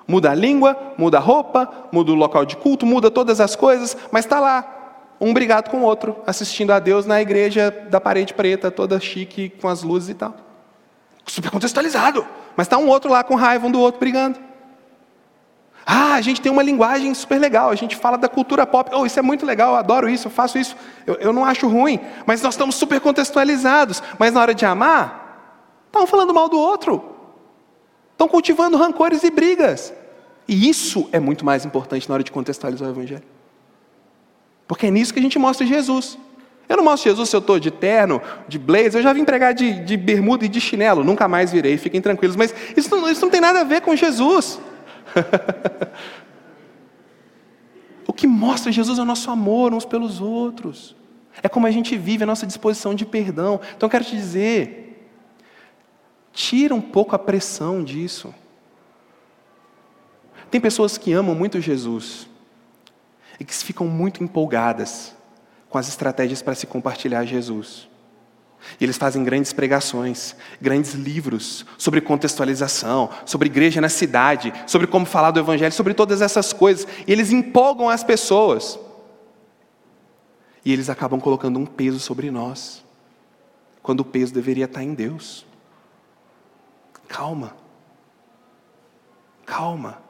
[SPEAKER 1] Muda a língua, muda a roupa, muda o local de culto, muda todas as coisas, mas está lá, um brigado com o outro, assistindo a Deus na igreja da parede preta, toda chique, com as luzes e tal. Super contextualizado, mas está um outro lá com raiva um do outro brigando. Ah, a gente tem uma linguagem super legal, a gente fala da cultura pop. Oh, isso é muito legal, eu adoro isso, eu faço isso. Eu, eu não acho ruim, mas nós estamos super contextualizados. Mas na hora de amar, Estão falando mal do outro. Estão cultivando rancores e brigas. E isso é muito mais importante na hora de contextualizar o Evangelho. Porque é nisso que a gente mostra Jesus. Eu não mostro Jesus se eu estou de terno, de blazer, eu já vim pregar de, de bermuda e de chinelo, nunca mais virei, fiquem tranquilos. Mas isso isso não tem nada a ver com Jesus. O que mostra Jesus é o nosso amor uns pelos outros. É como a gente vive, a nossa disposição de perdão. Então eu quero te dizer, Tira um pouco a pressão disso. Tem pessoas que amam muito Jesus e que ficam muito empolgadas com as estratégias para se compartilhar Jesus. E eles fazem grandes pregações, grandes livros sobre contextualização, sobre igreja na cidade, sobre como falar do Evangelho, sobre todas essas coisas. E eles empolgam as pessoas. E eles acabam colocando um peso sobre nós, quando o peso deveria estar em Deus. Calma. Calma.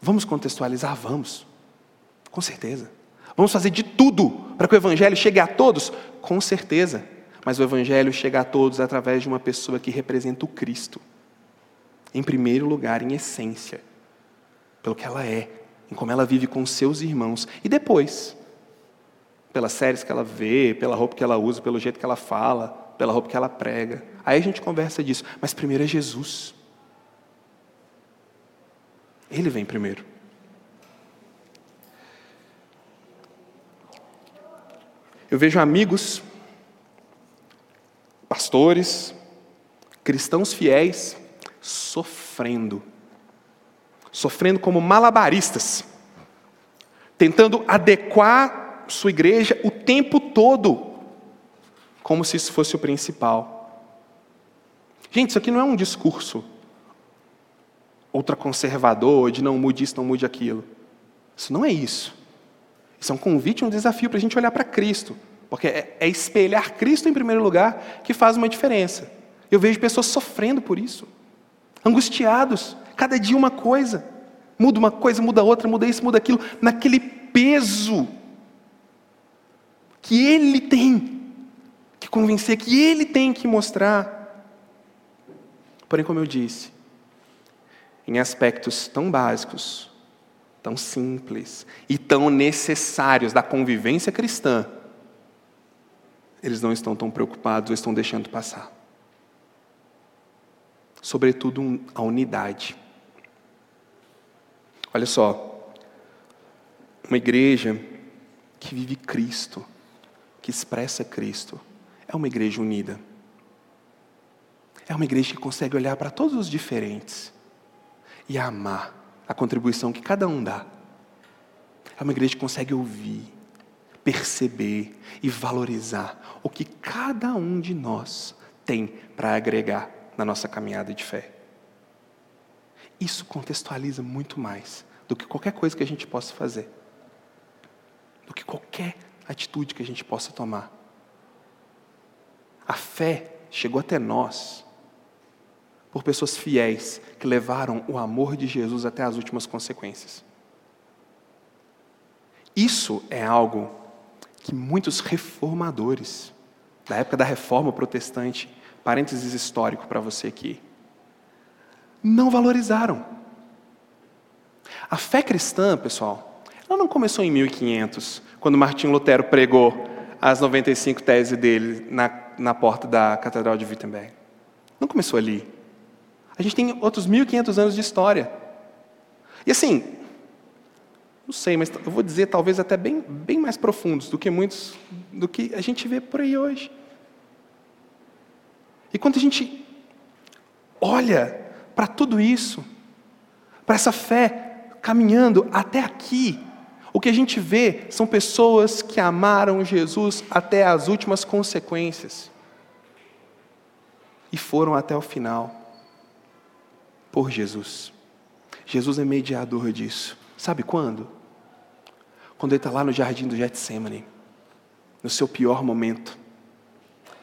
[SPEAKER 1] Vamos contextualizar? Vamos. Com certeza. Vamos fazer de tudo para que o Evangelho chegue a todos? Com certeza. Mas o Evangelho chega a todos através de uma pessoa que representa o Cristo. Em primeiro lugar, em essência, pelo que ela é, em como ela vive com seus irmãos. E depois, pelas séries que ela vê, pela roupa que ela usa, pelo jeito que ela fala, pela roupa que ela prega. Aí a gente conversa disso, mas primeiro é Jesus. Ele vem primeiro. Eu vejo amigos, pastores, cristãos fiéis, sofrendo. Sofrendo como malabaristas, tentando adequar sua igreja o tempo todo como se isso fosse o principal. Gente, isso aqui não é um discurso ultraconservador, de não mude isso, não mude aquilo. Isso não é isso. Isso é um convite, um desafio para a gente olhar para Cristo. Porque é, é espelhar Cristo em primeiro lugar que faz uma diferença. Eu vejo pessoas sofrendo por isso. angustiados, cada dia uma coisa. Muda uma coisa, muda outra, muda isso, muda aquilo, naquele peso que ele tem que convencer, que ele tem que mostrar. Porém, como eu disse, em aspectos tão básicos, tão simples e tão necessários da convivência cristã, eles não estão tão preocupados ou estão deixando passar. Sobretudo a unidade. Olha só, uma igreja que vive Cristo, que expressa Cristo, é uma igreja unida. É uma igreja que consegue olhar para todos os diferentes e amar a contribuição que cada um dá. É uma igreja que consegue ouvir, perceber e valorizar o que cada um de nós tem para agregar na nossa caminhada de fé. Isso contextualiza muito mais do que qualquer coisa que a gente possa fazer, do que qualquer atitude que a gente possa tomar. A fé chegou até nós por pessoas fiéis que levaram o amor de Jesus até as últimas consequências. Isso é algo que muitos reformadores, da época da reforma protestante, parênteses histórico para você aqui, não valorizaram. A fé cristã, pessoal, ela não começou em 1500, quando Martinho Lutero pregou as 95 teses dele na, na porta da Catedral de Wittenberg. Não começou ali. A gente tem outros 1500 anos de história. E assim, não sei, mas eu vou dizer talvez até bem, bem mais profundos do que muitos, do que a gente vê por aí hoje. E quando a gente olha para tudo isso, para essa fé caminhando até aqui, o que a gente vê são pessoas que amaram Jesus até as últimas consequências e foram até o final por Jesus. Jesus é mediador disso. Sabe quando? Quando ele está lá no jardim do Getsemane, no seu pior momento,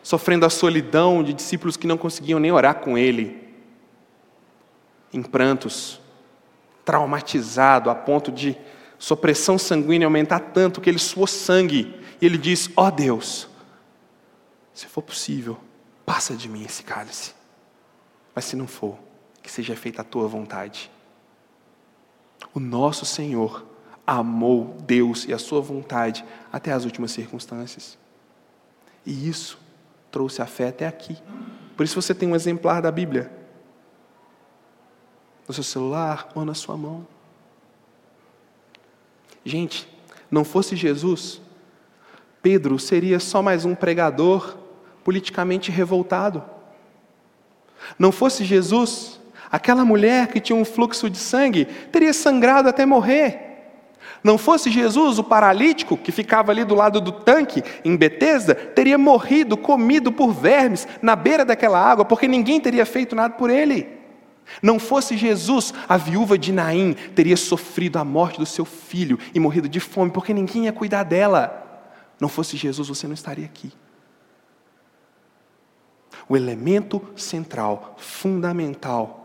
[SPEAKER 1] sofrendo a solidão de discípulos que não conseguiam nem orar com ele, em prantos, traumatizado a ponto de sua pressão sanguínea aumentar tanto que ele suou sangue, e ele diz: Ó oh Deus, se for possível, passa de mim esse cálice, mas se não for, que seja feita a tua vontade. O nosso Senhor amou Deus e a sua vontade até as últimas circunstâncias. E isso trouxe a fé até aqui. Por isso você tem um exemplar da Bíblia no seu celular ou na sua mão. Gente, não fosse Jesus, Pedro seria só mais um pregador politicamente revoltado. Não fosse Jesus, Aquela mulher que tinha um fluxo de sangue teria sangrado até morrer. Não fosse Jesus, o paralítico que ficava ali do lado do tanque em Betesda, teria morrido comido por vermes na beira daquela água, porque ninguém teria feito nada por ele. Não fosse Jesus, a viúva de Naim teria sofrido a morte do seu filho e morrido de fome, porque ninguém ia cuidar dela. Não fosse Jesus, você não estaria aqui. O elemento central, fundamental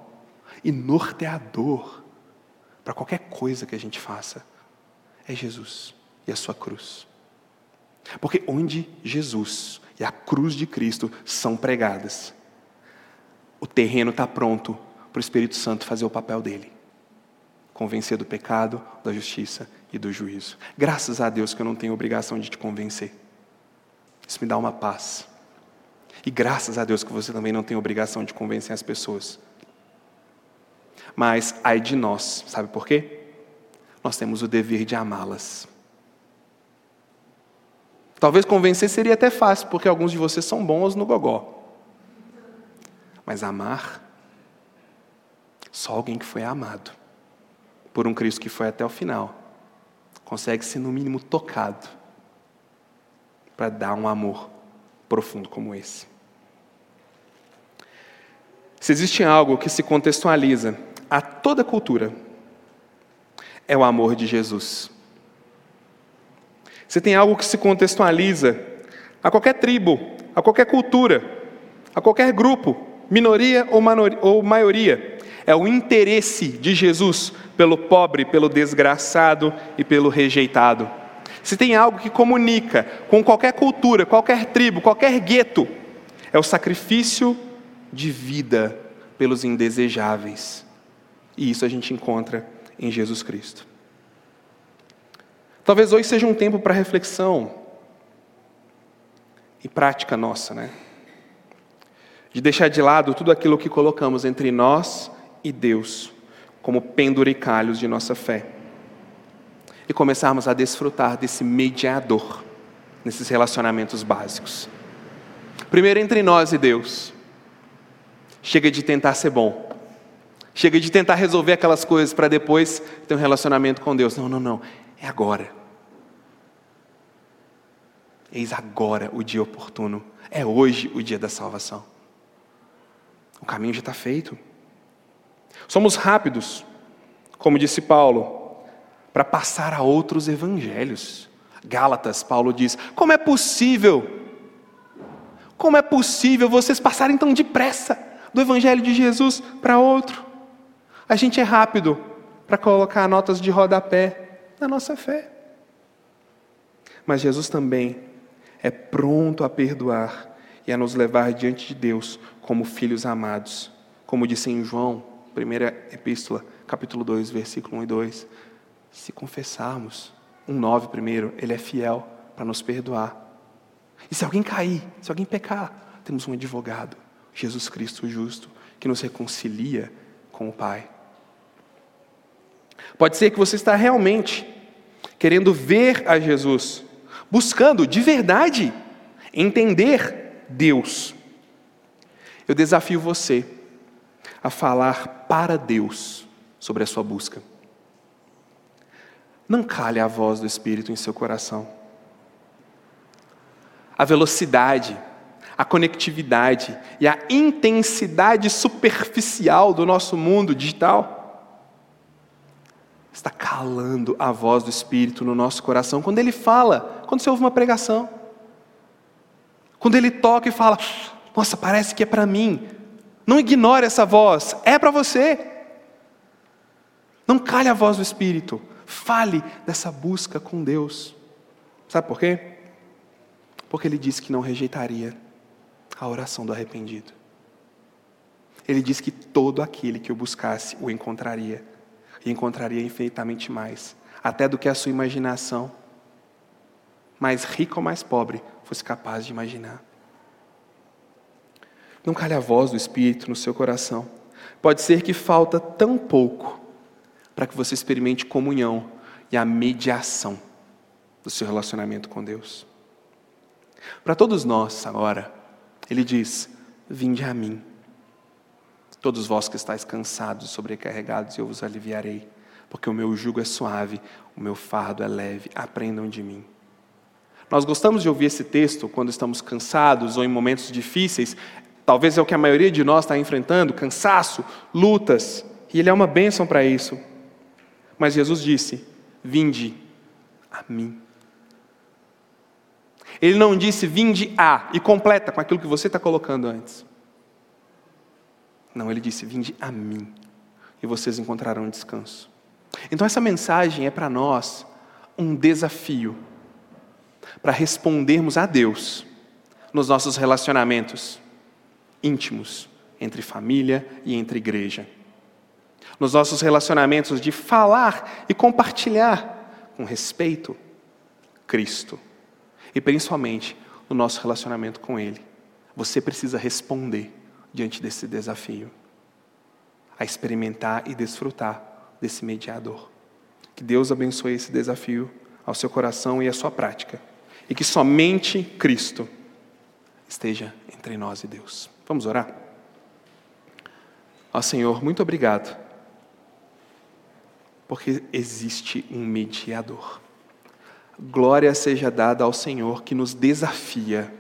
[SPEAKER 1] e norteador para qualquer coisa que a gente faça é Jesus e a sua cruz. Porque onde Jesus e a cruz de Cristo são pregadas, o terreno está pronto para o Espírito Santo fazer o papel dele convencer do pecado, da justiça e do juízo. Graças a Deus que eu não tenho obrigação de te convencer. Isso me dá uma paz. E graças a Deus que você também não tem obrigação de convencer as pessoas. Mas ai de nós, sabe por quê? Nós temos o dever de amá-las. Talvez convencer seria até fácil, porque alguns de vocês são bons no gogó. Mas amar, só alguém que foi amado por um Cristo que foi até o final, consegue ser no mínimo tocado para dar um amor profundo como esse. Se existe algo que se contextualiza a toda cultura é o amor de Jesus. Você tem algo que se contextualiza a qualquer tribo, a qualquer cultura, a qualquer grupo, minoria ou maioria. É o interesse de Jesus pelo pobre, pelo desgraçado e pelo rejeitado. Se tem algo que comunica com qualquer cultura, qualquer tribo, qualquer gueto, é o sacrifício de vida pelos indesejáveis. E isso a gente encontra em Jesus Cristo. Talvez hoje seja um tempo para reflexão e prática nossa, né? De deixar de lado tudo aquilo que colocamos entre nós e Deus como penduricalhos de nossa fé. E começarmos a desfrutar desse mediador nesses relacionamentos básicos. Primeiro entre nós e Deus. Chega de tentar ser bom. Chega de tentar resolver aquelas coisas para depois ter um relacionamento com Deus. Não, não, não. É agora. Eis agora o dia oportuno. É hoje o dia da salvação. O caminho já está feito. Somos rápidos, como disse Paulo, para passar a outros evangelhos. Gálatas, Paulo diz: como é possível? Como é possível vocês passarem tão depressa do evangelho de Jesus para outro? A gente é rápido para colocar notas de rodapé na nossa fé. Mas Jesus também é pronto a perdoar e a nos levar diante de Deus como filhos amados. Como disse em João primeira epístola, capítulo 2, versículo 1 e 2. Se confessarmos, um 9 primeiro, ele é fiel para nos perdoar. E se alguém cair, se alguém pecar, temos um advogado, Jesus Cristo justo, que nos reconcilia com o Pai. Pode ser que você está realmente querendo ver a Jesus, buscando de verdade entender Deus. Eu desafio você a falar para Deus sobre a sua busca. Não cale a voz do Espírito em seu coração. A velocidade, a conectividade e a intensidade superficial do nosso mundo digital está calando a voz do Espírito no nosso coração quando ele fala, quando você ouve uma pregação. Quando ele toca e fala: Nossa, parece que é para mim. Não ignore essa voz, é para você. Não cale a voz do Espírito. Fale dessa busca com Deus. Sabe por quê? Porque ele disse que não rejeitaria a oração do arrependido. Ele disse que todo aquele que o buscasse o encontraria. E encontraria infinitamente mais, até do que a sua imaginação, mais rica ou mais pobre, fosse capaz de imaginar. Não calhe a voz do Espírito no seu coração. Pode ser que falta tão pouco para que você experimente comunhão e a mediação do seu relacionamento com Deus. Para todos nós, agora, Ele diz: Vinde a mim. Todos vós que estáis cansados e sobrecarregados, eu vos aliviarei, porque o meu jugo é suave, o meu fardo é leve. Aprendam de mim. Nós gostamos de ouvir esse texto quando estamos cansados ou em momentos difíceis, Talvez é o que a maioria de nós está enfrentando: cansaço, lutas, e Ele é uma bênção para isso. Mas Jesus disse: Vinde a mim. Ele não disse vinde a e completa com aquilo que você está colocando antes. Não, ele disse vinde a mim e vocês encontrarão descanso. Então essa mensagem é para nós um desafio para respondermos a Deus nos nossos relacionamentos íntimos entre família e entre igreja. Nos nossos relacionamentos de falar e compartilhar com respeito Cristo. E principalmente no nosso relacionamento com Ele. Você precisa responder diante desse desafio, a experimentar e desfrutar desse mediador. Que Deus abençoe esse desafio ao seu coração e à sua prática. E que somente Cristo esteja entre nós e Deus. Vamos orar? Ó Senhor, muito obrigado, porque existe um mediador. Glória seja dada ao Senhor que nos desafia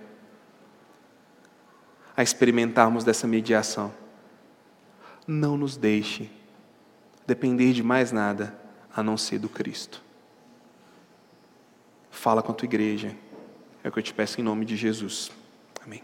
[SPEAKER 1] a experimentarmos dessa mediação. Não nos deixe depender de mais nada a não ser do Cristo. Fala com a tua igreja. É o que eu te peço em nome de Jesus. Amém.